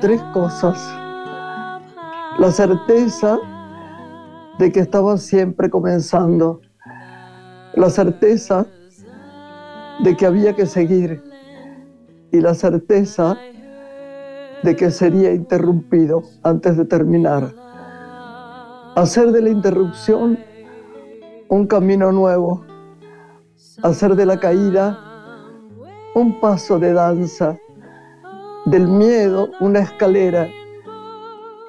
tres cosas. La certeza de que estaba siempre comenzando. La certeza de que había que seguir. Y la certeza de que sería interrumpido antes de terminar. Hacer de la interrupción un camino nuevo. Hacer de la caída un paso de danza. Del miedo una escalera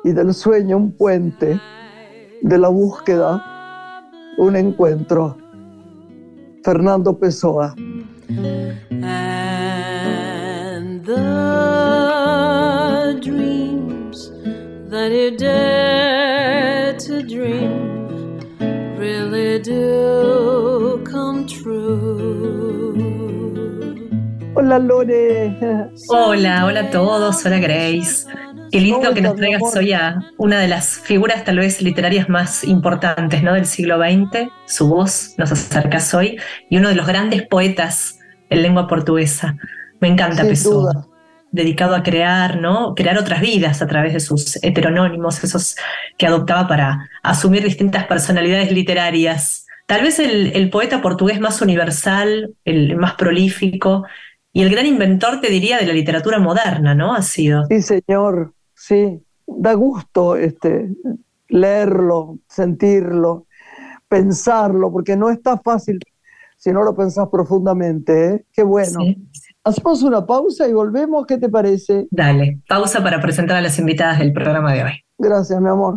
y del sueño un puente. De la búsqueda un encuentro. Fernando Pessoa. Hola Lore. Hola, hola a todos, hola Grace. Qué lindo que nos traigas hoy a una de las figuras tal vez literarias más importantes ¿no? del siglo XX. Su voz nos acercas hoy y uno de los grandes poetas en lengua portuguesa. Me encanta Pessoa dedicado a crear, ¿no? Crear otras vidas a través de sus heteronónimos, esos que adoptaba para asumir distintas personalidades literarias. Tal vez el, poeta portugués más universal, el más prolífico y el gran inventor, te diría, de la literatura moderna, ¿no? Ha sido. Sí, señor, sí. Da gusto este, leerlo, sentirlo, pensarlo, porque no está fácil si no lo pensás profundamente. ¿eh? Qué bueno. Hacemos una pausa y volvemos. ¿Qué te parece? Dale, pausa para presentar a las invitadas del programa de hoy. Gracias, mi amor.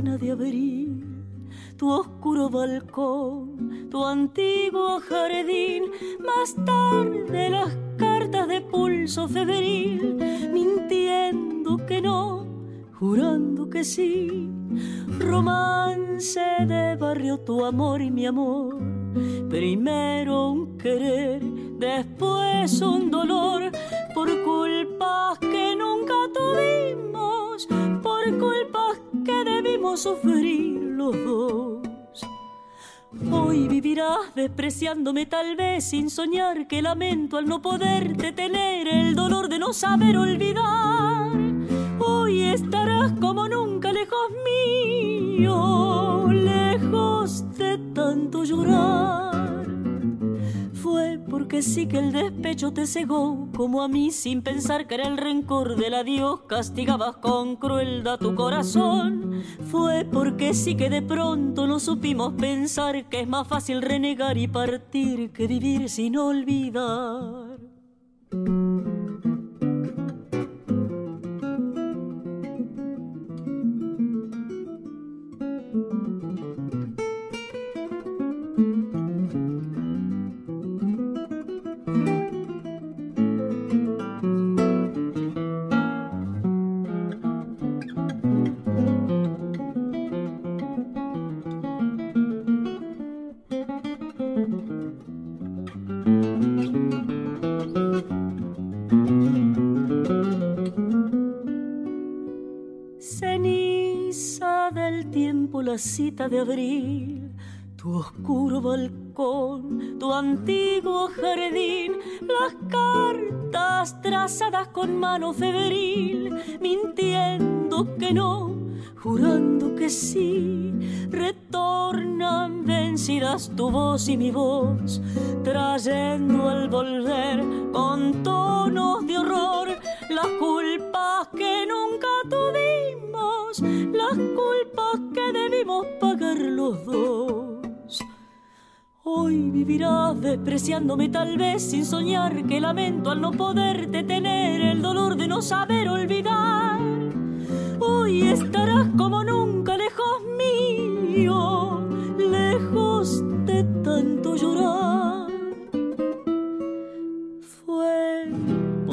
De abril, tu oscuro balcón, tu antiguo jardín, más tarde las cartas de pulso febril, mintiendo que no, jurando que sí, romance de barrio tu amor y mi amor, primero un querer, después un dolor, por culpas que nunca tuvimos, por culpas que debimos sufrir los dos. Hoy vivirás despreciándome tal vez sin soñar que lamento al no poderte tener el dolor de no saber olvidar. Hoy estarás como nunca lejos mío, lejos de tanto llorar porque sí que el despecho te cegó, como a mí sin pensar que era el rencor del adiós, castigabas con crueldad tu corazón. Fue porque sí que de pronto no supimos pensar que es más fácil renegar y partir que vivir sin olvidar. Cita de abril, tu oscuro balcón, tu antiguo jardín, las cartas trazadas con mano febril, mintiendo que no, jurando que sí, retornan vencidas tu voz y mi voz, trayendo al volver con tonos de horror las culpas que nunca tuvimos, las culpas que debimos pagar los dos. Hoy vivirás despreciándome tal vez sin soñar que lamento al no poderte tener el dolor de no saber olvidar. Hoy estarás como nunca lejos mío, lejos de tanto llorar. Fue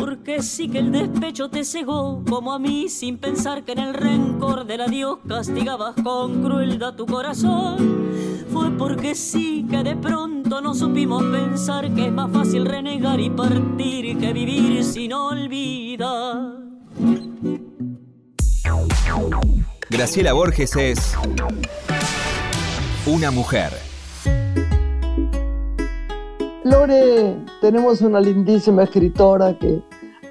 porque sí que el despecho te cegó como a mí sin pensar que en el rencor del adiós castigabas con crueldad tu corazón fue porque sí que de pronto no supimos pensar que es más fácil renegar y partir que vivir sin olvidar. Graciela Borges es una mujer. Lore, tenemos una lindísima escritora que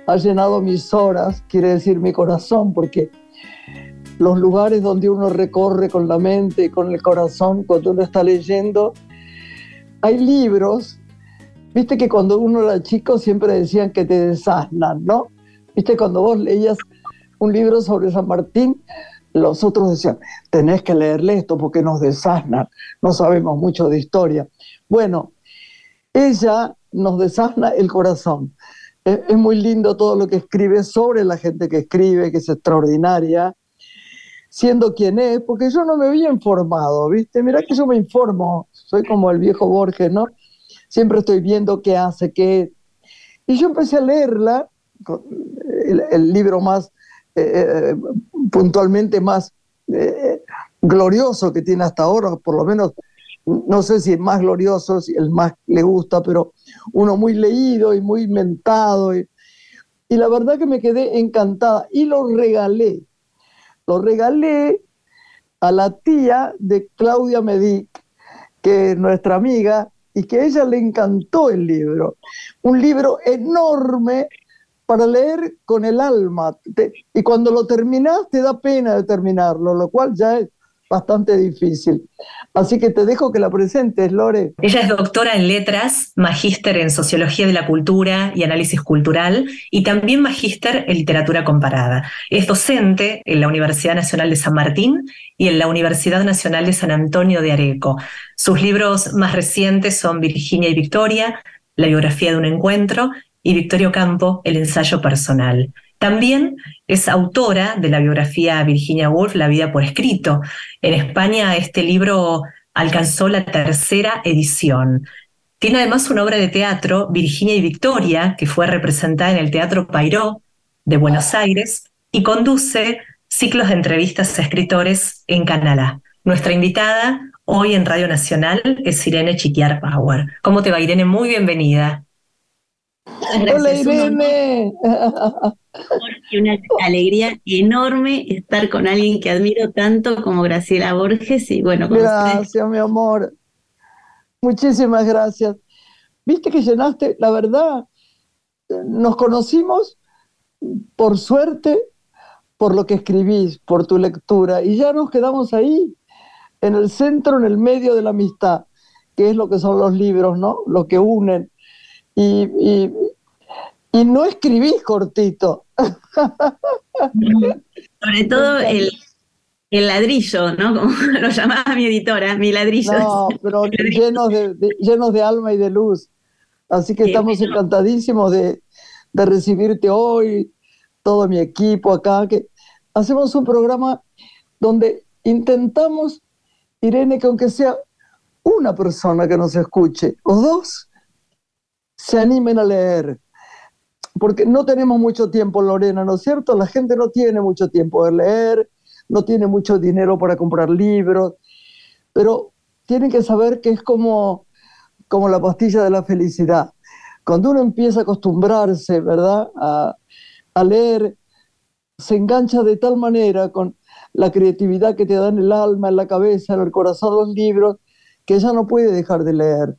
ha llenado mis horas, quiere decir mi corazón, porque los lugares donde uno recorre con la mente y con el corazón cuando uno está leyendo. Hay libros, viste que cuando uno era chico siempre decían que te desasnan, ¿no? Viste cuando vos leías un libro sobre San Martín, los otros decían, tenés que leerle esto porque nos desasnan, no sabemos mucho de historia. Bueno, ella nos desasna el corazón. Es, muy lindo todo lo que escribe sobre la gente que escribe, que es extraordinaria siendo quien es, porque yo no me había informado, ¿viste? Mirá que yo me informo, soy como el viejo Borges, ¿no? Siempre estoy viendo qué hace, qué... Y yo empecé a leerla, el, libro más, eh, eh, puntualmente más eh, glorioso que tiene hasta ahora, por lo menos, no sé si el más glorioso, si el más le gusta, pero uno muy leído y muy inventado. Y, la verdad que me quedé encantada y lo regalé lo regalé a la tía de Claudia Medic, que es nuestra amiga, y que ella le encantó el libro. Un libro enorme para leer con el alma. y cuando lo terminas, te da pena de terminarlo, lo cual ya es bastante difícil. Así que te dejo que la presentes, Lore. Ella es doctora en letras, magíster en sociología de la cultura y análisis cultural y también magíster en literatura comparada. Es docente en la Universidad Nacional de San Martín y en la Universidad Nacional de San Antonio de Areco. Sus libros más recientes son Virginia y Victoria, La biografía de un encuentro y Victorio Campo, El ensayo personal. También es autora de la biografía Virginia Woolf, La vida por escrito. En España este libro alcanzó la tercera edición. Tiene además una obra de teatro, Virginia y Victoria, que fue representada en el Teatro Pairó de Buenos Aires y conduce ciclos de entrevistas a escritores en Canadá. Nuestra invitada hoy en Radio Nacional es Irene Chiquiar Power. ¿Cómo te va, Irene? Muy bienvenida. Hola, Irene. y una alegría enorme estar con alguien que admiro tanto como Graciela Borges y bueno, gracias, mi amor. Muchísimas gracias. Viste que llenaste, la verdad, nos conocimos por suerte, por lo que escribís, por tu lectura, y ya nos quedamos ahí, en el centro, en el medio de la amistad, que es lo que son los libros, ¿no? Lo que unen. Y, y, y no escribís cortito. Sobre todo el, el, ladrillo, ¿no? Como lo llamaba mi editora, mi ladrillo. No, pero llenos de, llenos de alma y de luz. Así que estamos encantadísimos de, de, recibirte hoy, todo mi equipo acá, que hacemos un programa donde intentamos, Irene, que aunque sea una persona que nos escuche, o dos, se animen a leer porque no tenemos mucho tiempo, Lorena, ¿no es cierto? La gente no tiene mucho tiempo de leer, no tiene mucho dinero para comprar libros, pero tienen que saber que es como, como la pastilla de la felicidad. Cuando uno empieza a acostumbrarse, ¿verdad?, a, leer, se engancha de tal manera con la creatividad que te da en el alma, en la cabeza, en el corazón los libros, que ya no puede dejar de leer.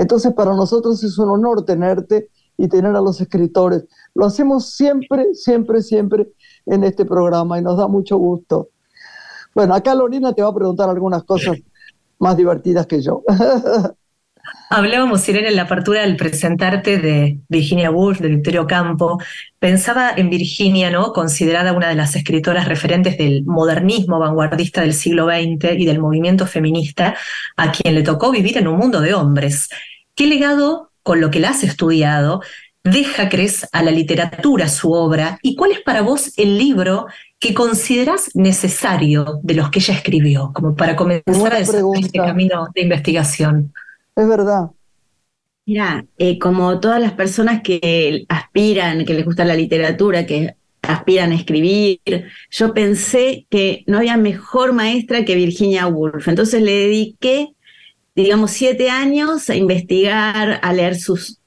Entonces, para nosotros es un honor tenerte y tener a los escritores. Lo hacemos siempre, siempre, siempre en este programa y nos da mucho gusto. Bueno, acá Lorena te va a preguntar algunas cosas más divertidas que yo. Hablábamos, Irene, en la apertura del presentarte de Virginia Woolf, de Victorio Campo. Pensaba en Virginia, ¿no? Considerada una de las escritoras referentes del modernismo vanguardista del siglo XX y del movimiento feminista, a quien le tocó vivir en un mundo de hombres. ¿Qué legado, con lo que la has estudiado, deja, crees, a la literatura su obra? ¿Y cuál es para vos el libro que consideras necesario de los que ella escribió, como para comenzar a desarrollar este camino de investigación? Es verdad. Mira, eh, como todas las personas que aspiran, que les gusta la literatura, que aspiran a escribir, yo pensé que no había mejor maestra que Virginia Woolf. Entonces le dediqué, digamos, siete años a investigar, a leer sus...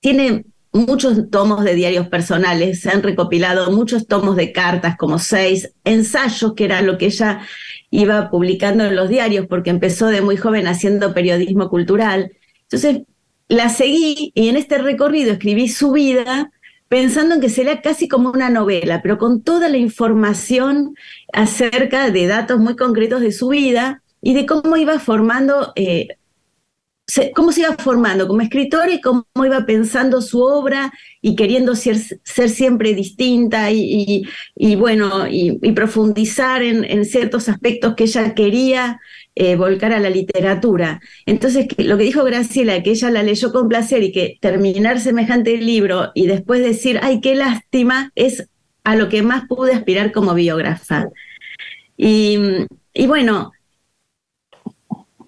Tiene muchos tomos de diarios personales, se han recopilado muchos tomos de cartas, como seis, ensayos, que era lo que ella iba publicando en los diarios porque empezó de muy joven haciendo periodismo cultural. Entonces la seguí y en este recorrido escribí su vida pensando en que sería casi como una novela, pero con toda la información acerca de datos muy concretos de su vida y de cómo iba formando eh, cómo se iba formando como escritor y cómo iba pensando su obra y queriendo ser, siempre distinta y, bueno, y, profundizar en, ciertos aspectos que ella quería eh, volcar a la literatura. Entonces, lo que dijo Graciela, que ella la leyó con placer y que terminar semejante libro y después decir, ay, qué lástima, es a lo que más pude aspirar como biógrafa. y bueno,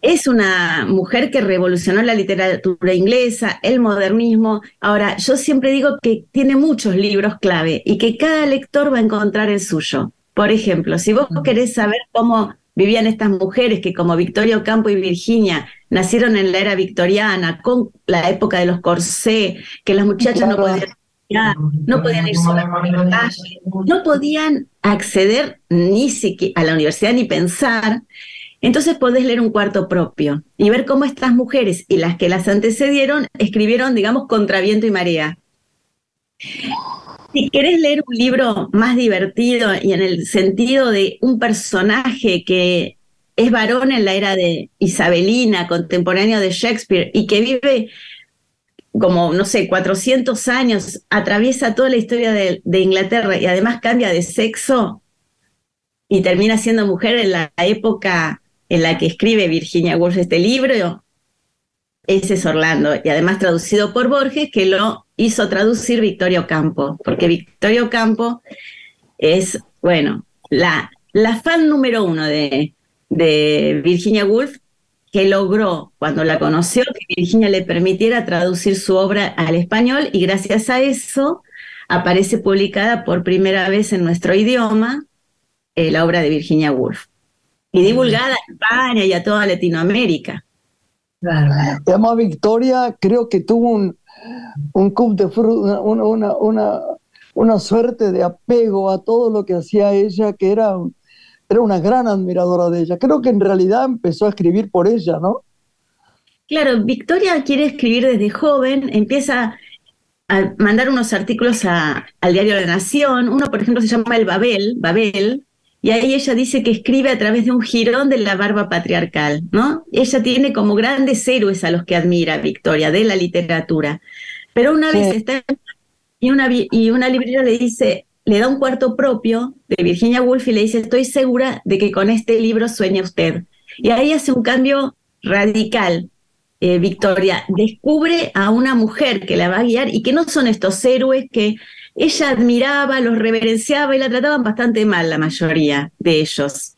es una mujer que revolucionó la literatura inglesa, el modernismo. Ahora, yo siempre digo que tiene muchos libros clave y que cada lector va a encontrar el suyo. Por ejemplo, si vos querés saber cómo vivían estas mujeres que como Victoria Ocampo y Virginia nacieron en la era victoriana, con la época de los corsés, que las muchachas no podían no podían ir solas por la calle, no podían acceder ni siquiera a la universidad ni pensar. Entonces podés leer un cuarto propio y ver cómo estas mujeres y las que las antecedieron escribieron, digamos, contra viento y marea. Si querés leer un libro más divertido y en el sentido de un personaje que es varón en la era de Isabelina, contemporáneo de Shakespeare, y que vive como, no sé, 400 años, atraviesa toda la historia de, de Inglaterra y además cambia de sexo y termina siendo mujer en la época en la que escribe Virginia Woolf este libro, ese es Orlando, y además traducido por Borges, que lo hizo traducir Victorio Campo, porque Victorio Campo es, bueno, la, la fan número uno de, de Virginia Woolf, que logró, cuando la conoció, que Virginia le permitiera traducir su obra al español, y gracias a eso aparece publicada por primera vez en nuestro idioma eh, la obra de Virginia Woolf y divulgada a España y a toda Latinoamérica. Además, Victoria creo que tuvo un, un cup de fruta, una, una, una, suerte de apego a todo lo que hacía ella, que era, era una gran admiradora de ella. Creo que en realidad empezó a escribir por ella, ¿no? Claro, Victoria quiere escribir desde joven, empieza a mandar unos artículos al diario La Nación. Uno, por ejemplo, se llama El Babel, Babel, y ahí ella dice que escribe a través de un jirón de la barba patriarcal, ¿no? Ella tiene como grandes héroes a los que admira Victoria de la literatura. Pero una vez está y una, y una librera le dice, le da un cuarto propio de Virginia Woolf y le dice, estoy segura de que con este libro sueña usted. Y ahí hace un cambio radical. Eh, Victoria descubre a una mujer que la va a guiar y que no son estos héroes que ella admiraba, los reverenciaba y la trataban bastante mal la mayoría de ellos.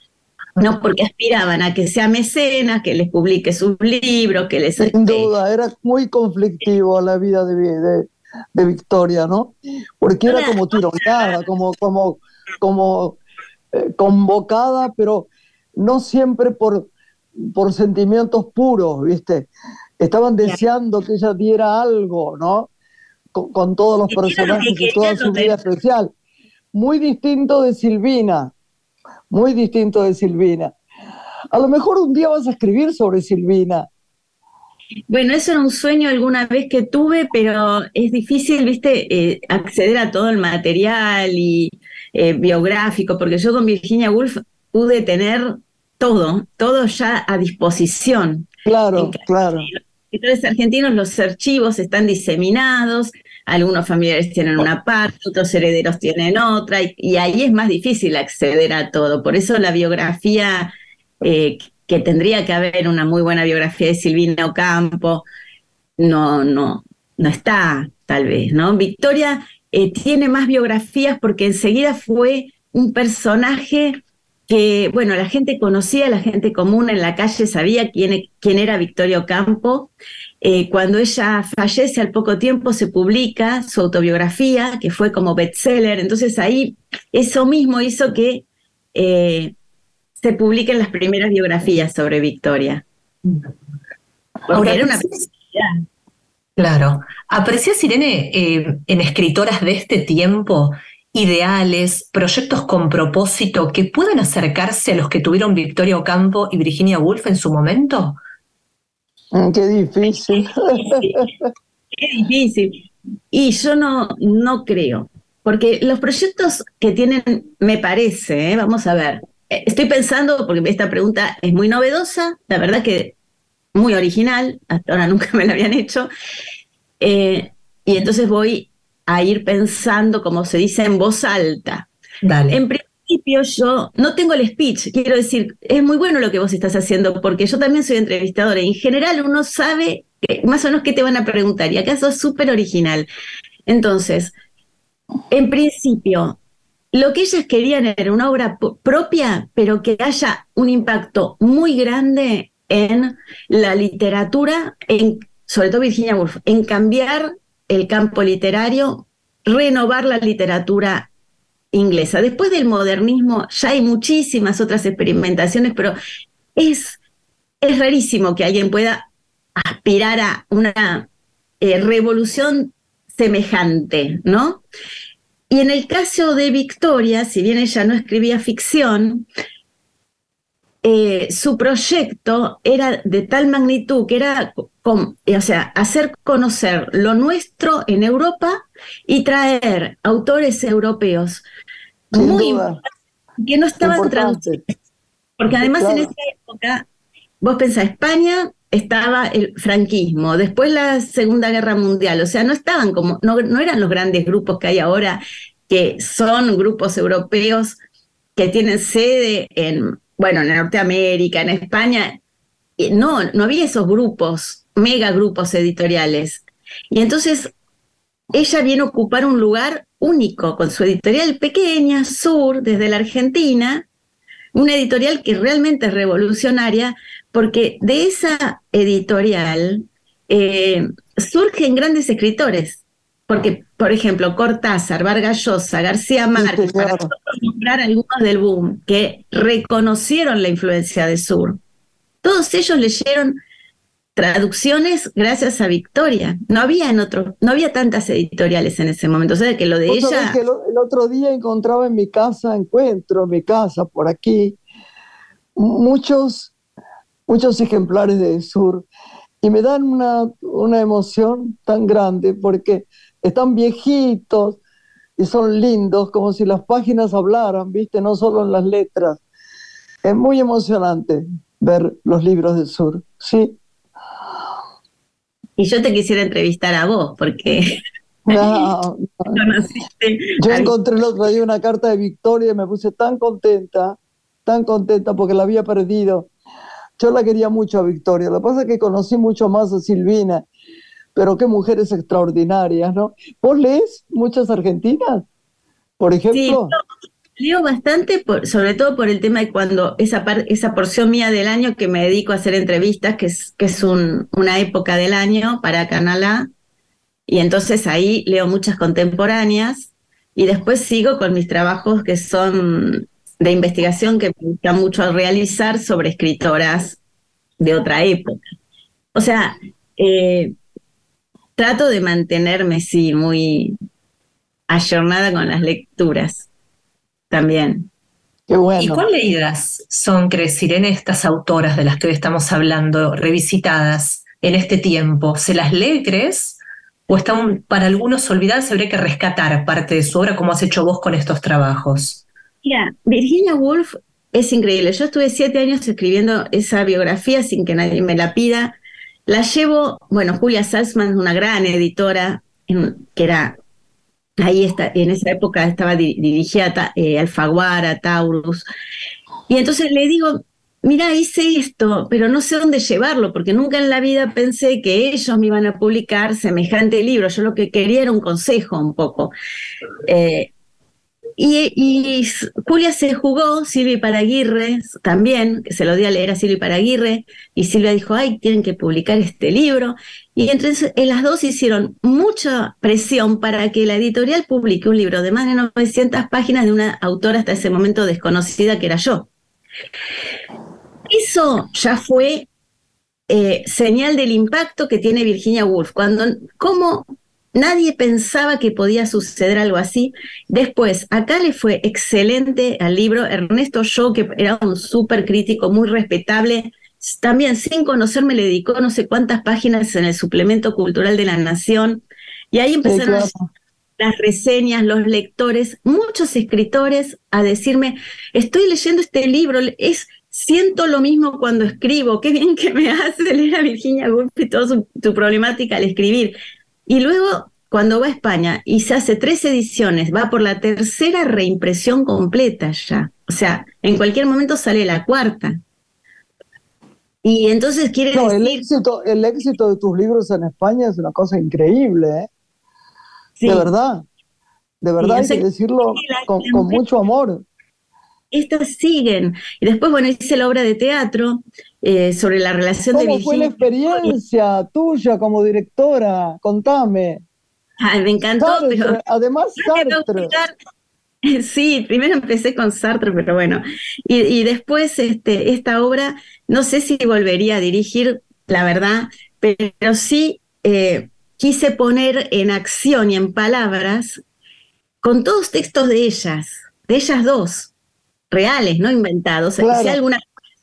No porque aspiraban a que sea mecenas, que les publique sus libros, que les... Sin duda, era muy conflictivo la vida de, de, Victoria, ¿no? Porque era como tironeada, como, como, como eh, convocada, pero no siempre por, por sentimientos puros, ¿viste? Estaban deseando que ella diera algo, ¿no? Con, todos los personajes y toda su vida especial. Muy distinto de Silvina, muy distinto de Silvina. A lo mejor un día vas a escribir sobre Silvina. Bueno, eso era un sueño alguna vez que tuve, pero es difícil, viste, eh, acceder a todo el material y eh, biográfico, porque yo con Virginia Woolf pude tener todo, todo ya a disposición. Claro, claro escritores argentinos los archivos están diseminados, algunos familiares tienen una parte, otros herederos tienen otra, y, ahí es más difícil acceder a todo. Por eso la biografía, eh, que tendría que haber una muy buena biografía de Silvina Ocampo, no, no, no está, tal vez, ¿no? Victoria eh, tiene más biografías porque enseguida fue un personaje que, bueno, la gente conocía, la gente común en la calle sabía quién, quién era Victoria Ocampo. Eh, cuando ella fallece al poco tiempo se publica su autobiografía, que fue como bestseller, entonces ahí eso mismo hizo que eh, se publiquen las primeras biografías sobre Victoria. Porque era una Claro. ¿Aprecias, Irene, eh, en escritoras de este tiempo ideales, proyectos con propósito que puedan acercarse a los que tuvieron Victoria Ocampo y Virginia Woolf en su momento? Mm, qué difícil. Qué difícil. Y yo no, no creo, porque los proyectos que tienen, me parece, ¿eh? vamos a ver, eh, estoy pensando, porque esta pregunta es muy novedosa, la verdad que muy original, hasta ahora nunca me la habían hecho, eh, y entonces voy a ir pensando, como se dice, en voz alta. En principio yo no tengo el speech, quiero decir, es muy bueno lo que vos estás haciendo, porque yo también soy entrevistadora y en general uno sabe más o menos qué te van a preguntar, y acaso es súper original. Entonces, en principio, lo que ellas querían era una obra propia, pero que haya un impacto muy grande en la literatura, en, sobre todo Virginia Woolf, en cambiar el campo literario, renovar la literatura inglesa. Después del modernismo ya hay muchísimas otras experimentaciones, pero es, es rarísimo que alguien pueda aspirar a una eh, revolución semejante, ¿no? Y en el caso de Victoria, si bien ella no escribía ficción, eh, su proyecto era de tal magnitud que era, o sea, hacer conocer lo nuestro en Europa y traer autores europeos. Muy que no estaban traducidos. Porque además en esa época, vos pensás, España estaba el franquismo, después la Segunda Guerra Mundial, o sea, no estaban como, no, no eran los grandes grupos que hay ahora, que son grupos europeos que tienen sede en bueno, en Norteamérica, en España, no, no había esos grupos, mega grupos editoriales. Y entonces ella viene a ocupar un lugar único con su editorial pequeña, Sur, desde la Argentina, una editorial que realmente es revolucionaria, porque de esa editorial eh, surgen grandes escritores porque, por ejemplo, Cortázar, Vargas Llosa, García Márquez, para nombrar algunos del boom, que reconocieron la influencia de Sur, todos ellos leyeron traducciones gracias a Victoria. No había en otro, no había tantas editoriales en ese momento. O sea, que lo de ella. el, otro día encontraba en mi casa, encuentro en mi casa por aquí, muchos, muchos ejemplares de Sur. Y me dan una, una emoción tan grande porque están viejitos y son lindos, como si las páginas hablaran, ¿viste? No solo en las letras. Es muy emocionante ver los libros del sur, ¿sí? Y yo te quisiera entrevistar a vos, porque... Yo encontré el otro día una carta de Victoria y me puse tan contenta, tan contenta porque la había perdido. Yo la quería mucho a Victoria. Lo que pasa es que conocí mucho más a Silvina pero qué mujeres extraordinarias, ¿no? ¿Vos lees muchas argentinas, por ejemplo? Sí, leo bastante, sobre todo por el tema de cuando esa, esa porción mía del año que me dedico a hacer entrevistas, que es, que es una época del año para Canal A, y entonces ahí leo muchas contemporáneas, y después sigo con mis trabajos que son de investigación que me gusta mucho realizar sobre escritoras de otra época. O sea, eh, trato de mantenerme, sí, muy ayornada con las lecturas también. Qué bueno. ¿Y cuál leídas son, crees, Irene, estas autoras de las que hoy estamos hablando, revisitadas en este tiempo? ¿Se las lee, crees? ¿O están para algunos olvidadas y habría que rescatar parte de su obra como has hecho vos con estos trabajos? Mira, Virginia Woolf es increíble. Yo estuve siete años escribiendo esa biografía sin que nadie me la pida la llevo, bueno, Julia Salzman es una gran editora, que era, ahí está, en esa época estaba dirigida eh, Alfaguara, Taurus, y entonces le digo, mira, hice esto, pero no sé dónde llevarlo, porque nunca en la vida pensé que ellos me iban a publicar semejante libro. Yo lo que quería era un consejo un poco. Eh, y, Julia se jugó, Silvia Paraguirre también, que se lo di a leer a Silvia Paraguirre, y Silvia dijo, ay, tienen que publicar este libro. Y entonces las dos hicieron mucha presión para que la editorial publique un libro de más de 900 páginas de una autora hasta ese momento desconocida que era yo. Eso ya fue eh, señal del impacto que tiene Virginia Woolf. Cuando, ¿Cómo nadie pensaba que podía suceder algo así? Después, acá le fue excelente al libro. Ernesto Shaw, que era un súper crítico, muy respetable, también sin conocerme le dedicó no sé cuántas páginas en el suplemento cultural de la Nación. Y ahí empezaron las reseñas, los lectores, muchos escritores a decirme, estoy leyendo este libro, es siento lo mismo cuando escribo, qué bien que me hace leer a Virginia Woolf y toda su, problemática al escribir. Y luego, cuando va a España y se hace tres ediciones, va por la tercera reimpresión completa ya. O sea, en cualquier momento sale la cuarta. Y entonces quiere decir... El éxito, el éxito de tus libros en España es una cosa increíble, ¿eh? De verdad. De verdad, hay que decirlo con, con mucho amor estas siguen. Y después, bueno, hice la obra de teatro eh, sobre la relación de Virginia. ¿Cómo fue la experiencia tuya como directora? Contame. me encantó. pero, además, Sartre. Sí, primero empecé con Sartre, pero bueno. Y, después este, esta obra, no sé si volvería a dirigir, la verdad, pero sí eh, quise poner en acción y en palabras con todos textos de ellas, de ellas dos, reales, no inventados, si hay alguna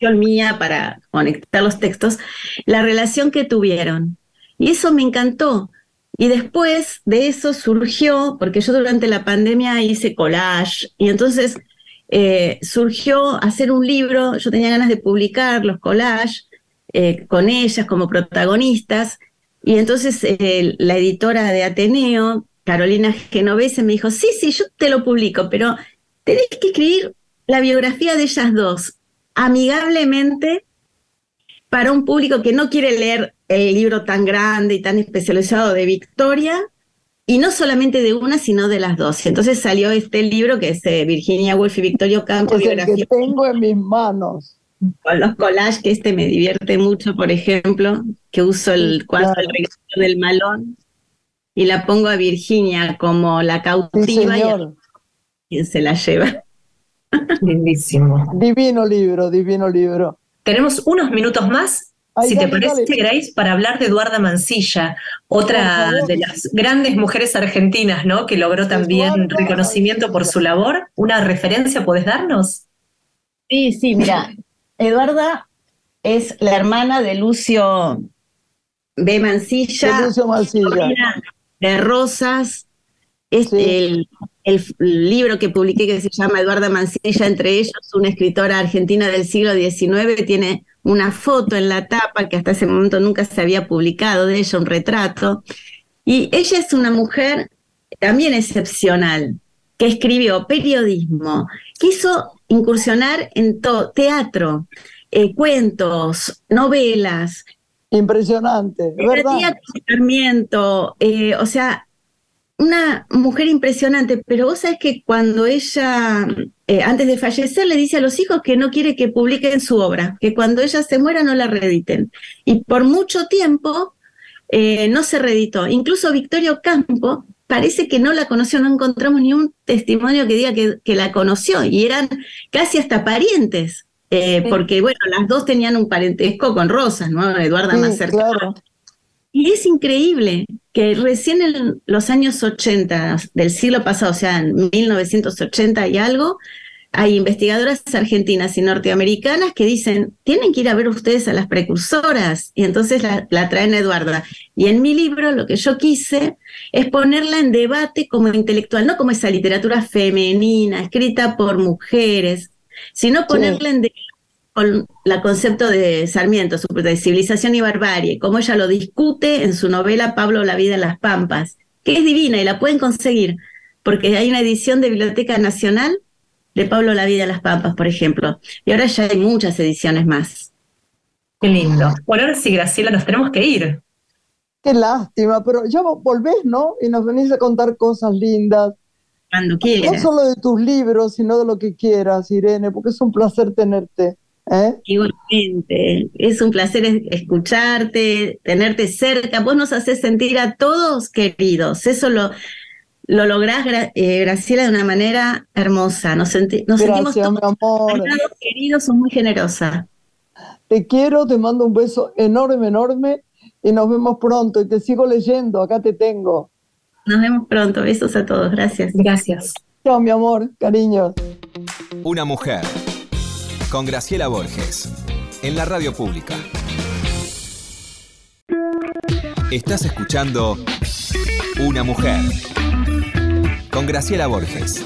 mía para conectar los textos, la relación que tuvieron. Y eso me encantó. Y después de eso surgió, porque yo durante la pandemia hice collage, y entonces eh, surgió hacer un libro, yo tenía ganas de publicar los collages eh, con ellas como protagonistas, y entonces eh, la editora de Ateneo, Carolina Genovese, me dijo, sí, sí, yo te lo publico, pero tenés que escribir la biografía de ellas dos amigablemente para un público que no quiere leer el libro tan grande y tan especializado de Victoria, y no solamente de una, sino de las dos. Entonces salió este libro que es eh, Virginia Woolf y Victorio Campo. Es el que tengo en mis manos. Con los collages, que este me divierte mucho, por ejemplo, que uso el cuadro del malón y la pongo a Virginia como la cautiva y quien se la lleva. Lindísimo. Divino libro, divino libro. Tenemos unos minutos más, si te parece, Grace, para hablar de Eduarda Mancilla, otra de las grandes mujeres argentinas, ¿no? Que logró también reconocimiento por su labor. ¿Una referencia puedes darnos? Sí, sí, mira, Eduarda es la hermana de Lucio B. Mancilla. De Lucio Mancilla. De Rosas, es el, libro que publiqué que se llama Eduarda Mancilla, entre ellos, una escritora argentina del siglo XIX, tiene una foto en la tapa que hasta ese momento nunca se había publicado de ella, un retrato. Y ella es una mujer también excepcional, que escribió periodismo, quiso incursionar en todo, teatro, eh, cuentos, novelas. Impresionante, ¿verdad? Eh, o sea, una mujer impresionante, pero vos sabés que cuando ella, eh, antes de fallecer, le dice a los hijos que no quiere que publiquen su obra, que cuando ella se muera no la reediten. Y por mucho tiempo eh, no se reeditó. Incluso Victorio Campo parece que no la conoció, no encontramos ni un testimonio que diga que, la conoció, y eran casi hasta parientes. Eh, porque bueno, las dos tenían un parentesco con Rosas, ¿no? Eduarda más cercana. Y es increíble que recién en los años 80 del siglo pasado, o sea, en 1980 y algo, hay investigadoras argentinas y norteamericanas que dicen, tienen que ir a ver ustedes a las precursoras, y entonces la, la, traen a Eduarda. Y en mi libro lo que yo quise es ponerla en debate como intelectual, no como esa literatura femenina, escrita por mujeres, sino ponerla en debate con el concepto de Sarmiento, de civilización y barbarie, como ella lo discute en su novela Pablo La vida en las Pampas, que es divina y la pueden conseguir, porque hay una edición de Biblioteca Nacional de Pablo La vida en las Pampas, por ejemplo, y ahora ya hay muchas ediciones más. Qué lindo. Bueno, ahora sí, Graciela, nos tenemos que ir. Qué lástima, pero ya volvés, ¿no? Y nos venís a contar cosas lindas. Cuando quieras. No solo de tus libros, sino de lo que quieras, Irene, porque es un placer tenerte. ¿Eh? Igualmente, es un placer escucharte, tenerte cerca. Vos nos haces sentir a todos queridos. Eso lo, lo lográs, eh, Graciela, de una manera hermosa. Nos, nos sentimos todos queridos, sos muy generosa. Te quiero, te mando un beso enorme, enorme y nos vemos pronto. Y te sigo leyendo, acá te tengo. Nos vemos pronto. Besos a todos. Gracias. Gracias. Chao, mi amor. Cariño. Una mujer. Con Graciela Borges. En la radio pública. Estás escuchando Una mujer. Con Graciela Borges.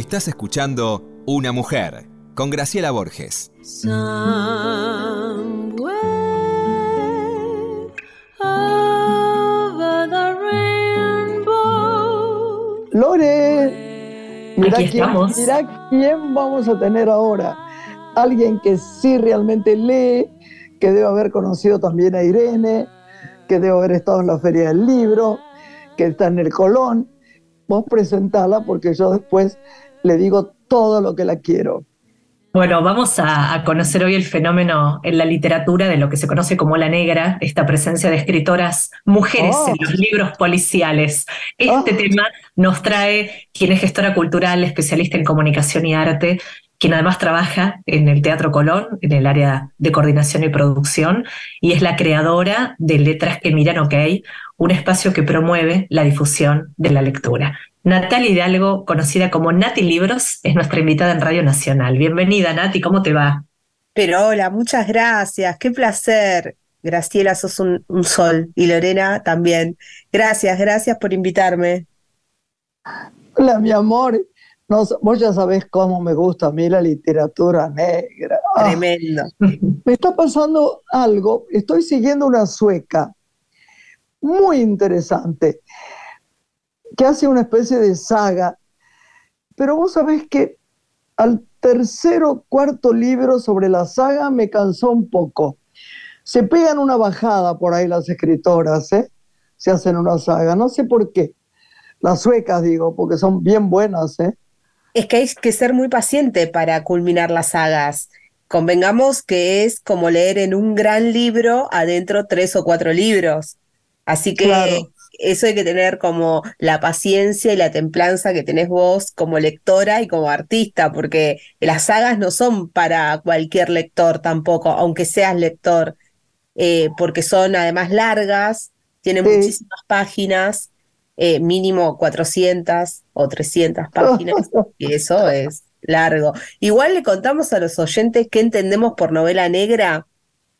Estás escuchando Una Mujer con Graciela Borges. Lore, mira quién vamos a tener ahora. Alguien que sí realmente lee, que debe haber conocido también a Irene, que debe haber estado en la Feria del Libro, que está en el Colón. Vos presentala porque yo después le digo todo lo que la quiero. Bueno, vamos a, conocer hoy el fenómeno en la literatura de lo que se conoce como la negra, esta presencia de escritoras mujeres en los libros policiales. Este tema nos trae quien es gestora cultural, especialista en comunicación y arte, quien además trabaja en el Teatro Colón, en el área de coordinación y producción, y es la creadora de Letras que Miran OK, un espacio que promueve la difusión de la lectura. Natalia Hidalgo, conocida como Nati Libros, es nuestra invitada en Radio Nacional. Bienvenida, Nati, ¿cómo te va? Pero hola, muchas gracias, qué placer. Graciela, sos un, sol y Lorena también. Gracias, gracias por invitarme. Hola, mi amor. No, vos ya sabés cómo me gusta a mí la literatura negra. Ah, Tremendo. me está pasando algo. Estoy siguiendo una sueca muy interesante que hace una especie de saga, pero vos sabés que al tercer o cuarto libro sobre la saga me cansó un poco. Se pegan una bajada por ahí las escritoras, ¿eh? Se hacen una saga, no sé por qué. Las suecas, digo, porque son bien buenas, ¿eh? Es que hay que ser muy paciente para culminar las sagas. Convengamos que es como leer en un gran libro adentro tres o cuatro libros. Así que eso hay que tener como la paciencia y la templanza que tenés vos como lectora y como artista, porque las sagas no son para cualquier lector tampoco, aunque seas lector, eh, porque son además largas, tienen muchísimas páginas, eh, mínimo 400 o 300 páginas, y eso es largo. Igual le contamos a los oyentes qué entendemos por novela negra.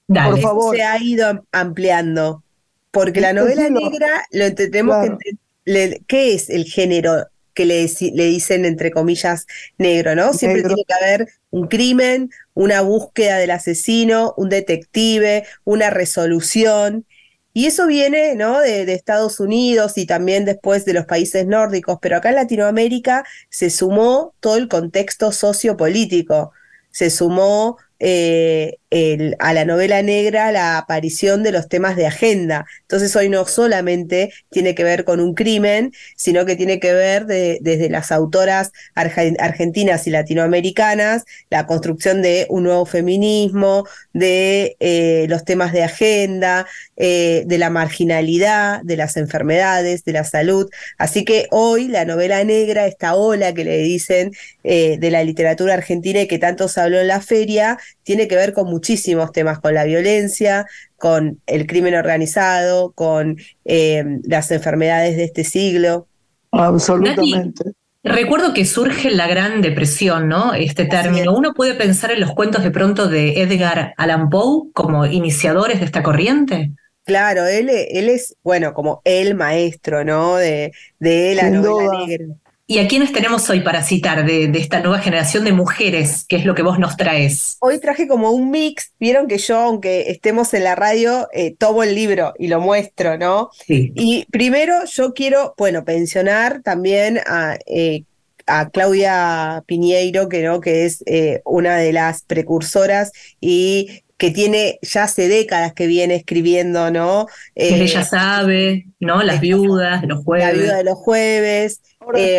Por favor. Se ha ido ampliando. Porque la novela negra lo entendemos que ¿qué es el género que le, le, dicen entre comillas negro, ¿no? Siempre tiene que haber un crimen, una búsqueda del asesino, un detective, una resolución. Y eso viene ¿no? de, de, Estados Unidos y también después de los países nórdicos, pero acá en Latinoamérica se sumó todo el contexto sociopolítico, se sumó eh, a la novela negra la aparición de los temas de agenda. Entonces hoy no solamente tiene que ver con un crimen, sino que tiene que ver desde las autoras argentinas y latinoamericanas, la construcción de un nuevo feminismo, de eh, los temas de agenda, eh, de la marginalidad, de las enfermedades, de la salud. Así que hoy la novela negra, esta ola que le dicen de la literatura argentina y que tanto se habló en la feria, tiene que ver con muchísimos temas, con la violencia, con el crimen organizado, con eh, las enfermedades de este siglo. Absolutamente. recuerdo que surge la Gran Depresión, ¿no? Este término. Uno puede pensar en los cuentos de pronto de Edgar Allan Poe como iniciadores de esta corriente. Claro, él, él es, bueno, como el maestro, ¿no? De, de la novela negra. ¿Y a quiénes tenemos hoy para citar de, esta nueva generación de mujeres? ¿Qué es lo que vos nos traes? Hoy traje como un mix. Vieron que yo, aunque estemos en la radio, eh, tomo el libro y lo muestro, ¿no? Sí. Y primero yo quiero, bueno, pensionar también a, eh, a Claudia Piñeiro, que, ¿no? que es eh, una de las precursoras y que tiene ya hace décadas que viene escribiendo, ¿no? ella sabe, ¿no? Las viudas de los jueves. La viuda de los jueves.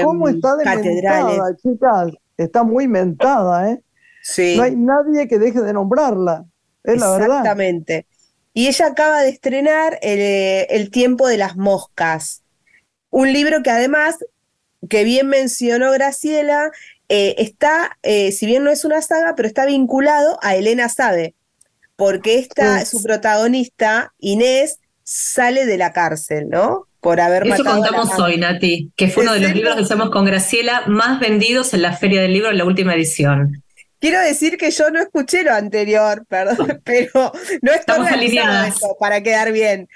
¿cómo está de chicas? Está muy mentada, ¿eh? Sí. No hay nadie que deje de nombrarla, es la verdad. Exactamente. Y ella acaba de estrenar eh, el, Tiempo de las Moscas, un libro que además, que bien mencionó Graciela, eh, está, eh, si bien no es una saga, pero está vinculado a Elena Sabe, porque esta, su protagonista, Inés, sale de la cárcel, ¿no? Por haber Eso contamos hoy, Nati, que fue uno de los libros que hacemos con Graciela más vendidos en la Feria del Libro en la última edición. Quiero decir que yo no escuché lo anterior, perdón, pero no estoy Estamos para quedar bien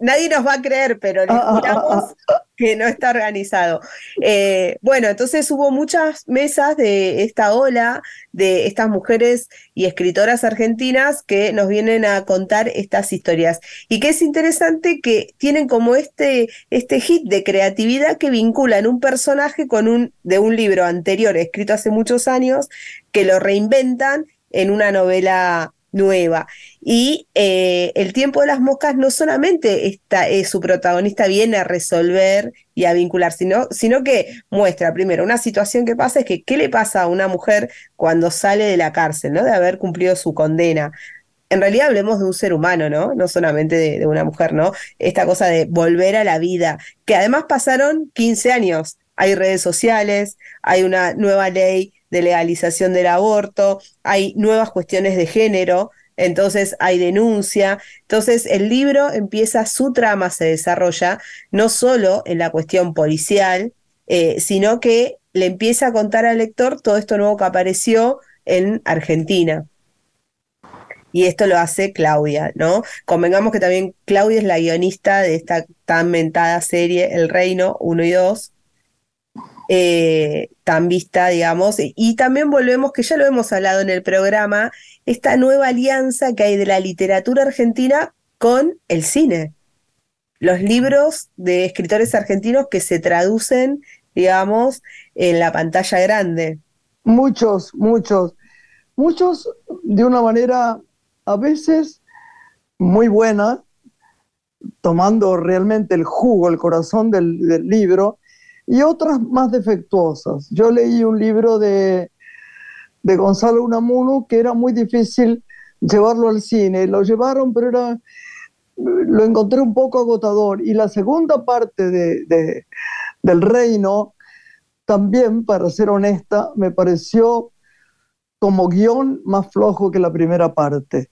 nadie nos va a creer, pero le juramos que no está organizado. Eh, bueno, entonces hubo muchas mesas de esta ola de estas mujeres y escritoras argentinas que nos vienen a contar estas historias. Y que es interesante que tienen como este, este hit de creatividad que vinculan un personaje con un, de un libro anterior, escrito hace muchos años, que lo reinventan en una novela nueva. Y eh, el tiempo de las moscas no solamente está, eh, su protagonista viene a resolver y a vincular, sino, sino que muestra primero una situación que pasa, es que qué le pasa a una mujer cuando sale de la cárcel, ¿no? De haber cumplido su condena. En realidad hablemos de un ser humano, ¿no? No solamente de, de una mujer, ¿no? Esta cosa de volver a la vida, que además pasaron 15 años. Hay redes sociales, hay una nueva ley de legalización del aborto, hay nuevas cuestiones de género, entonces hay denuncia. Entonces el libro empieza, su trama se desarrolla no solo en la cuestión policial, eh, sino que le empieza a contar al lector todo esto nuevo que apareció en Argentina. Y esto lo hace Claudia, ¿no? Convengamos que también Claudia es la guionista de esta tan mentada serie El Reino 1 y 2, eh, tan vista, digamos, y también volvemos, que ya lo hemos hablado en el programa, esta nueva alianza que hay de la literatura argentina con el cine. Los libros de escritores argentinos que se traducen, digamos, en la pantalla grande. Muchos, muchos, muchos de una manera a veces muy buena, tomando realmente el jugo, el corazón del libro, y otras más defectuosas. Yo leí un libro de, de Gonzalo Unamuno que era muy difícil llevarlo al cine. Lo llevaron, pero era, lo encontré un poco agotador. Y la segunda parte de, del reino, también, para ser honesta, me pareció como guion más flojo que la primera parte.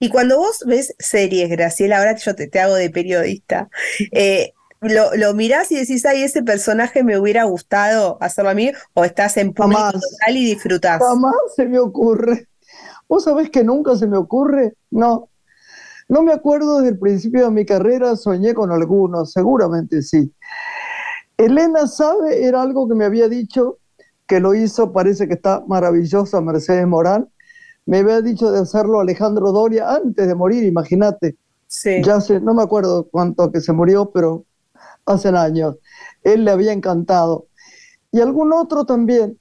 Y cuando vos ves series, Graciela, ahora yo te, te hago de periodista, eh, lo, lo, mirás y decís, ay, ese personaje me hubiera gustado hacerlo a mí, o estás en público total y disfrutás. Jamás se me ocurre. ¿Vos sabés que nunca se me ocurre? No. No me acuerdo desde el principio de mi carrera, soñé con algunos, seguramente sí. Elena sabe, era algo que me había dicho, que lo hizo, parece que está maravillosa Mercedes Morán. Me había dicho de hacerlo Alejandro Doria antes de morir, imagínate. Sí. Ya sé, no me acuerdo cuánto que se murió, pero hace años. Él le había encantado. Y algún otro también,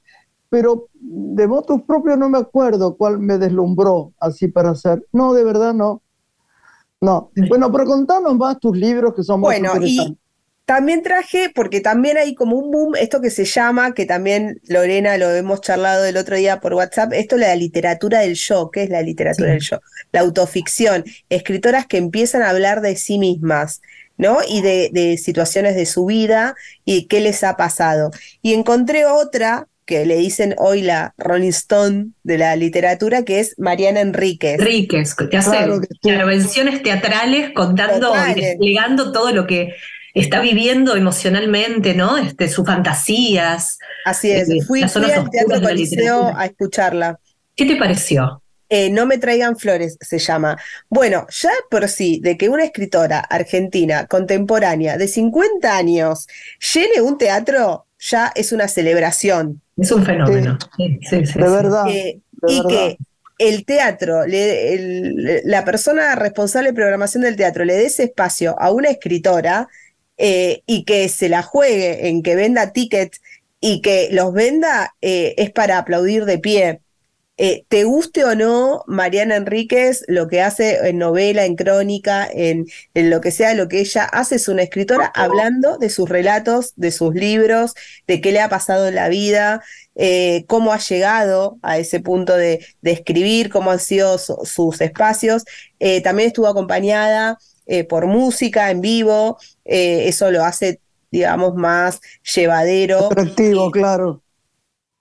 pero de votos propios no me acuerdo cuál me deslumbró así para hacer. No, de verdad no. No. Bueno, pero contanos más tus libros que son bueno, Y también traje, porque también hay como un boom, esto que se llama, que también Lorena lo hemos charlado el otro día por WhatsApp, esto es la literatura del yo. ¿Qué es la literatura del yo? La autoficción. Escritoras que empiezan a hablar de sí mismas. ¿No? Y de, situaciones de su vida y qué les ha pasado. Y encontré otra que le dicen hoy la Rolling Stone de la literatura, que es Mariana Enríquez. Enríquez, que hace intervenciones teatrales contando y desplegando todo lo que está viviendo emocionalmente, ¿no? Este, sus fantasías. Así es, eh, fui, fui al Teatro Coliseo a escucharla. ¿Qué te pareció? Eh, no me traigan flores, se llama. Bueno, ya por sí, de que una escritora argentina contemporánea de 50 años llene un teatro, ya es una celebración. Es un fenómeno. Sí, sí, sí, de verdad. Eh, y que el teatro, la persona responsable de programación del teatro le dé ese espacio a una escritora eh, y que se la juegue en que venda tickets y que los venda, es para aplaudir de pie. Eh, te guste o no, Mariana Enríquez, lo que hace en novela, en crónica, en, lo que sea, lo que ella hace es una escritora hablando de sus relatos, de sus libros, de qué le ha pasado en la vida, eh, cómo ha llegado a ese punto de, escribir, cómo han sido sus espacios. Eh, también estuvo acompañada por música en vivo, eso lo hace, digamos, más llevadero. Atractivo, claro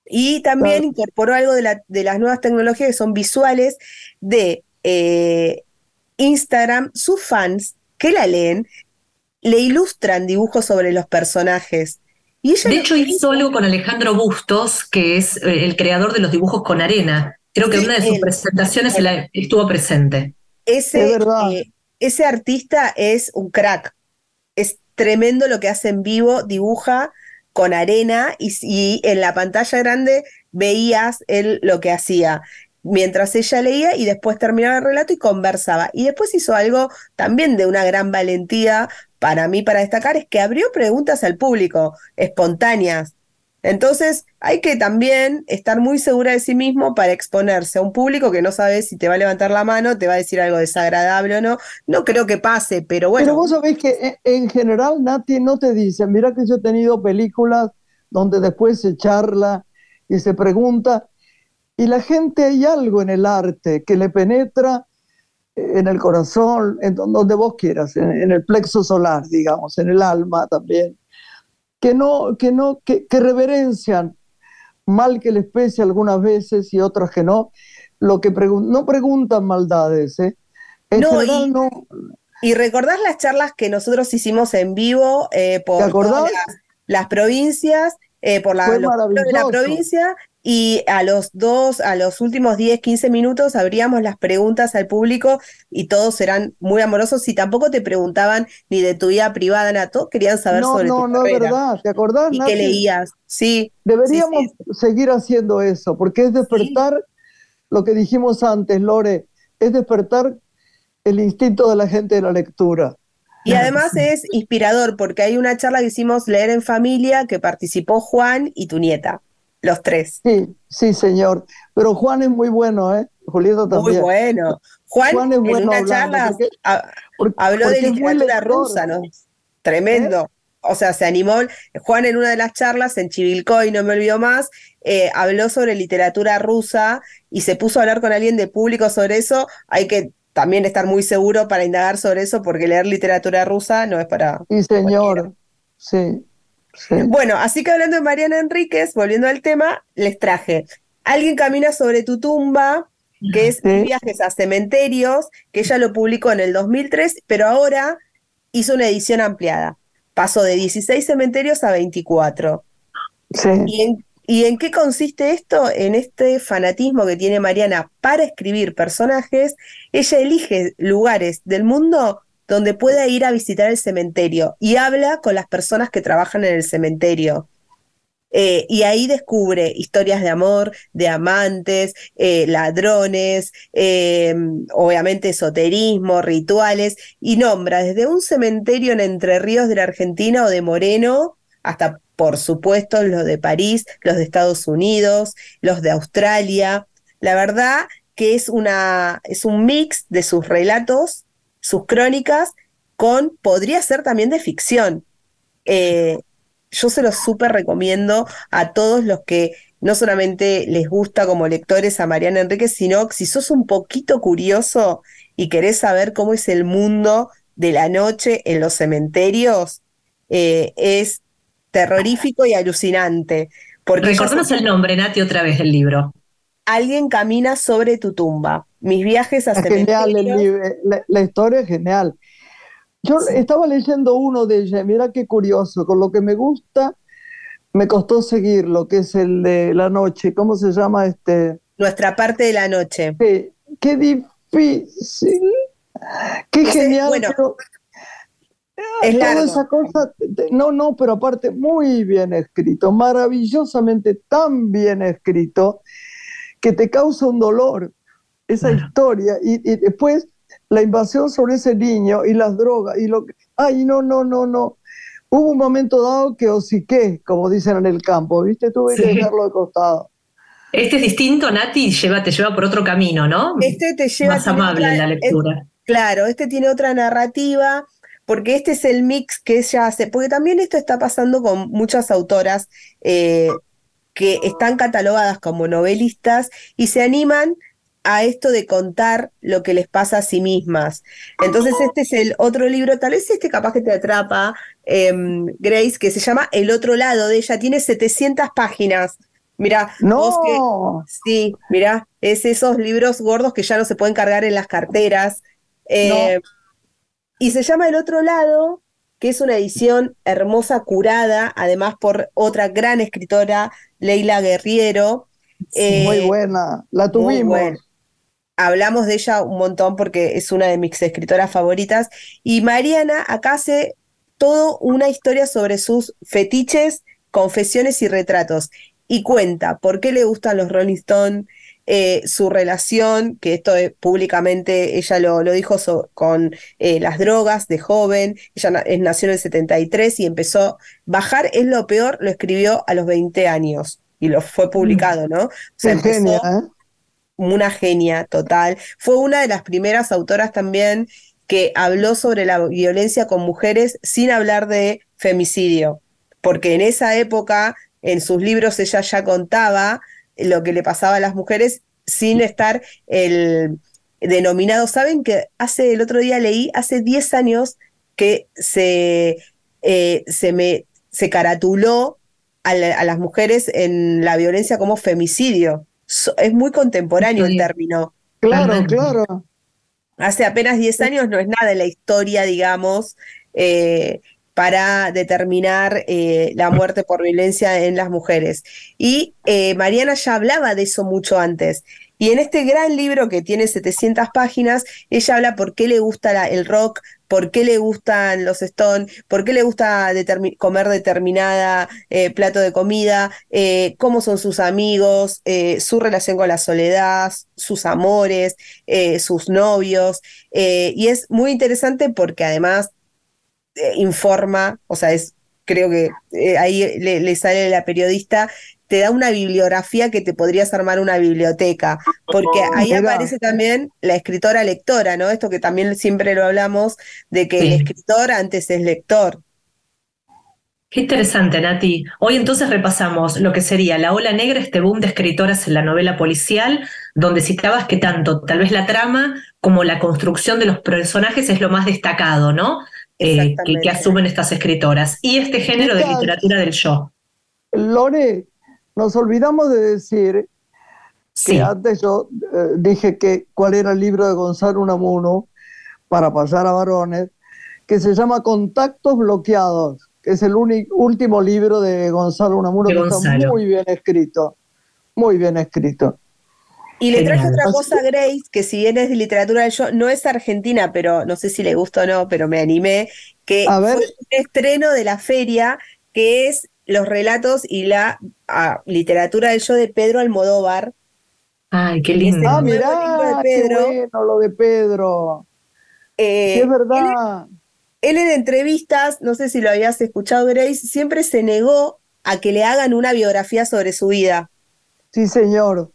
y también incorporó algo de, las nuevas tecnologías que son visuales de eh, Instagram. Sus fans que la leen le ilustran dibujos sobre los personajes. Y de hecho, hizo algo con Alejandro Bustos, que es eh, el creador de los dibujos con arena. Creo que en una de sus presentaciones estuvo presente. Ese, eh, ese artista es un crack. Es tremendo lo que hace en vivo, dibuja con arena y, en la pantalla grande veías él lo que hacía mientras ella leía y después terminaba el relato y conversaba. Y después hizo algo también de una gran valentía para mí para destacar, es que abrió preguntas al público, espontáneas. Entonces hay que también estar muy segura de sí mismo para exponerse a un público que no sabe si te va a levantar la mano, te va a decir algo desagradable o no. No creo que pase, pero bueno. Pero vos sabés que eh, en general Nati no te dice, mira que yo he tenido películas donde después se charla y se pregunta, y la gente hay algo en el arte que le penetra en el corazón, en donde vos quieras, en el plexo solar, digamos, en el alma también que no, que no, que, reverencian, mal que les pese algunas veces y otras que no, lo que no preguntan maldades, ¿eh? En no, general y, no. Y recordás las charlas que nosotros hicimos en vivo eh, por todas las, provincias, eh, por la, de la provincia, y a los dos, a los últimos 10, 15 minutos abríamos las preguntas al público y todos eran muy amorosos y tampoco te preguntaban ni de tu vida privada, Nato, querían saber sobre no, tu No, no, es verdad, ¿te acordás? Y qué leías, sí. Deberíamos seguir haciendo eso, porque es despertar lo que dijimos antes, Lore, es despertar el instinto de la gente de la lectura. Y además es inspirador porque hay una charla que hicimos Leer en Familia que participó Juan y tu nieta los tres. Sí, sí, señor. Pero Juan es muy bueno, ¿eh? Julieta también. Muy bueno. Juan, en una charla habló de literatura rusa, ¿no? Tremendo. o sea, se animó, Juan en una de las charlas en Chivilcoy, no me olvido más, eh, habló sobre literatura rusa y se puso a hablar con alguien de público sobre eso. Hay que también estar muy seguro para indagar sobre eso, porque leer literatura rusa no es para... Sí, señor, sí. Bueno, así que hablando de Mariana Enríquez, volviendo al tema, les traje Alguien camina sobre tu tumba, que es Viajes a Cementerios, que ella lo publicó en el 2003, pero ahora hizo una edición ampliada. Pasó de 16 cementerios a 24. Sí. ¿Y en, ¿Y en qué consiste esto? En este fanatismo que tiene Mariana para escribir personajes, ella elige lugares del mundo donde pueda ir a visitar el cementerio y habla con las personas que trabajan en el cementerio. Eh, y ahí descubre historias de amor, de amantes, eh, ladrones, eh, obviamente esoterismo, rituales, y nombra desde un cementerio en Entre Ríos de la Argentina o de Moreno, hasta por supuesto los de París, los de Estados Unidos, los de Australia. La verdad que es, una, es un mix de sus relatos sus crónicas con, podría ser también de ficción. Eh, yo se los súper recomiendo a todos los que no solamente les gusta como lectores a Mariana Enríquez, sino si sos un poquito curioso y querés saber cómo es el mundo de la noche en los cementerios, eh, es terrorífico y alucinante. Porque Recordemos el nombre, Nati, otra vez del libro. Alguien camina sobre tu tumba. Mis viajes a es Genial, la, historia es genial. Yo estaba leyendo uno de ella, mira qué curioso, con lo que me gusta, me costó seguir lo que es el de la noche, ¿cómo se llama este? Nuestra parte de la noche. qué difícil, qué genial. Bueno, es toda esa cosa, no, no, pero aparte muy bien escrito, maravillosamente tan bien escrito que te causa un dolor esa historia y, después la invasión sobre ese niño y las drogas y lo que... Ay, no, no, no, no. Hubo un momento dado que osiqué, como dicen en el campo, ¿viste? Tuve que dejarlo de costado. Este es distinto, Nati, lleva, te lleva por otro camino, ¿no? Este te lleva... Más amable en la lectura. claro, este tiene otra narrativa, porque este es el mix que ella hace, porque también esto está pasando con muchas autoras eh, que están catalogadas como novelistas y se animan a esto de contar lo que les pasa a sí mismas. Entonces este es el otro libro, tal vez este capaz que te atrapa, em, Grace, que se llama El otro lado de ella, tiene 700 páginas. Mira, no. sí, mira, es esos libros gordos que ya no se pueden cargar en las carteras. Eh, y se llama El otro lado, que es una edición hermosa, curada, además por otra gran escritora, Leila Guerriero. muy eh, buena, la tuvimos hablamos de ella un montón porque es una de mis escritoras favoritas. Y Mariana acá hace toda una historia sobre sus fetiches, confesiones y retratos. Y cuenta por qué le gustan los Rolling Stones, eh, su relación, que esto públicamente ella lo, lo dijo con eh, las drogas de joven, ella nació en el 73 y empezó bajar, es lo peor, lo escribió a los 20 años y lo fue publicado, ¿no? O sea, ¿eh? una genia total. Fue una de las primeras autoras también que habló sobre la violencia con mujeres sin hablar de femicidio, porque en esa época, en sus libros, ella ya contaba lo que le pasaba a las mujeres sin estar el denominado. Saben que hace el otro día leí, hace 10 años que se, eh, se, me, se caratuló a las mujeres en la violencia como femicidio es muy contemporáneo el término. Claro, claro. Hace apenas 10 años no es nada en la historia, digamos, eh, para determinar eh, la muerte por violencia en las mujeres. Y eh, Mariana ya hablaba de eso mucho antes. Y en este gran libro que tiene 700 páginas, ella habla por qué le gusta el rock, por qué le gustan los Stones, por qué le gusta comer determinada eh, plato de comida, cómo son sus amigos, su relación con la soledad, sus amores, sus novios. y es muy interesante porque además informa, o sea, es creo que ahí le, sale la periodista, te da una bibliografía que te podrías armar una biblioteca, porque ahí aparece también la escritora lectora, ¿no? Esto que también siempre lo hablamos, de que el escritor antes es lector. Qué interesante, Nati. Hoy entonces repasamos lo que sería la ola negra, este boom de escritoras en la novela policial, donde citabas que tanto tal vez la trama como la construcción de los personajes es lo más destacado, ¿no? Eh, que, asumen estas escritoras. Y este género de literatura del yo. Lore, nos olvidamos de decir que antes yo eh, dije que cuál era el libro de Gonzalo Unamuno para pasar a varones, que se llama Contactos Bloqueados es el último libro de Gonzalo Unamuno que está muy bien escrito, muy bien escrito. Y le traje otra cosa a Grace, que si bien es de literatura del yo, no es argentina, pero no sé si le gusta o no, pero me animé, que fue un estreno de la feria, que es los relatos y la ah, literatura del yo de Pedro Almodóvar. Ay, qué lindo. Ah, mirá, qué bueno lo de Pedro. Eh, es verdad. Él en entrevistas, no sé si lo habías escuchado Grace, siempre se negó a que le hagan una biografía sobre su vida. Sí, señor.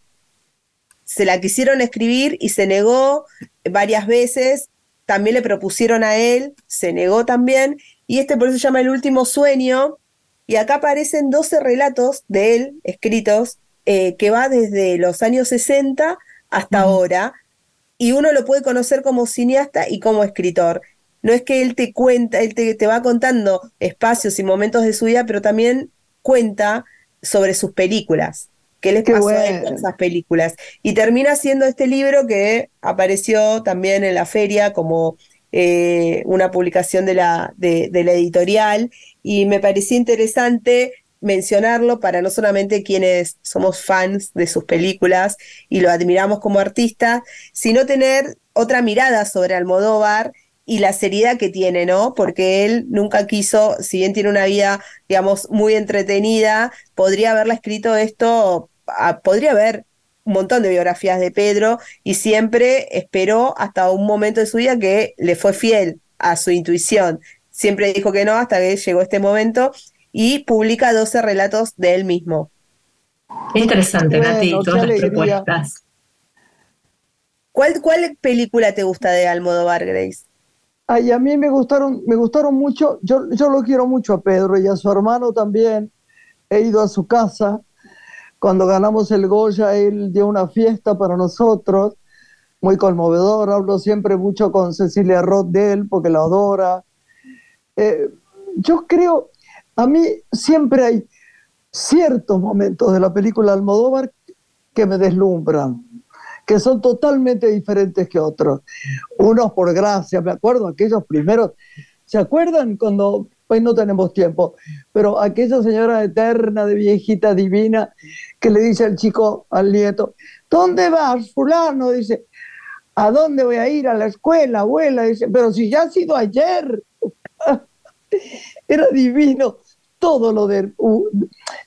Se la quisieron escribir y se negó varias veces. También le propusieron a él, se negó también. Y este por eso se llama El último sueño. Y acá aparecen 12 relatos de él escritos eh, que va desde los años 60 hasta ahora. Y uno lo puede conocer como cineasta y como escritor no es que él te cuenta, él te, va contando espacios y momentos de su vida, pero también cuenta sobre sus películas, qué les pasó en esas películas. Y termina siendo este libro que apareció también en la feria como eh, una publicación de la, de, de la editorial y me pareció interesante mencionarlo para no solamente quienes somos fans de sus películas y lo admiramos como artista, sino tener otra mirada sobre Almodóvar y la seriedad que tiene, ¿no? Porque él nunca quiso, si bien tiene una vida, digamos, muy entretenida, podría haberla escrito esto, podría haber un montón de biografías de Pedro y siempre esperó hasta un momento de su vida que le fue fiel a su intuición. Siempre dijo que no hasta que llegó este momento y publica 12 relatos de él mismo. Interesante, Nati, todas las propuestas. ¿Cuál, ¿Cuál película te gusta de Almodóvar, Grace? Ay, a mí me gustaron, me gustaron mucho, yo, yo lo quiero mucho a Pedro y a su hermano también. He ido a su casa. Cuando ganamos el Goya, él dio una fiesta para nosotros, muy conmovedor. Hablo siempre mucho con Cecilia Roth de él porque la adora. Eh, yo creo, a mí siempre hay ciertos momentos de la película Almodóvar que me deslumbran que son totalmente diferentes que otros. Unos por gracia, me acuerdo, aquellos primeros, ¿se acuerdan cuando, pues no tenemos tiempo, pero aquella señora eterna, de viejita divina, que le dice al chico, al nieto, ¿dónde vas, fulano? Dice, ¿a dónde voy a ir? A la escuela, abuela. Dice, pero si ya ha sido ayer. Era divino todo lo de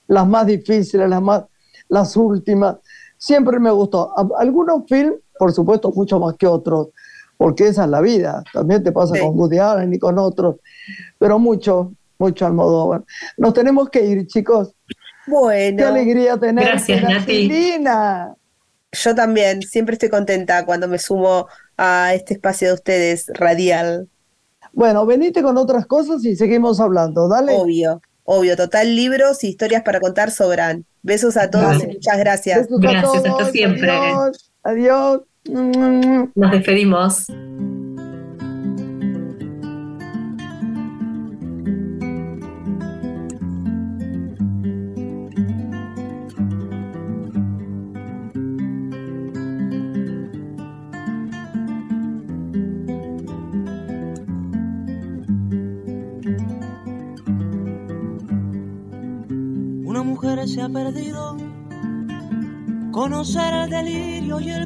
las más difíciles, las más, las últimas siempre me gustó. Algunos films, por supuesto, mucho más que otros, porque esa es la vida. También te pasa con Woody Allen y con otros, pero mucho, mucho Almodóvar. Nos tenemos que ir, chicos. Bueno. Qué alegría tener Gracias, Nati. Yo también, siempre estoy contenta cuando me sumo a este espacio de ustedes, radial. Bueno, venite con otras cosas y seguimos hablando, dale. Obvio, obvio, total, libros y historias para contar sobran. Besos a todos y muchas gracias. gracias, hasta siempre. Adiós. Nos despedimos. se ha perdido. Conocer el delirio y el.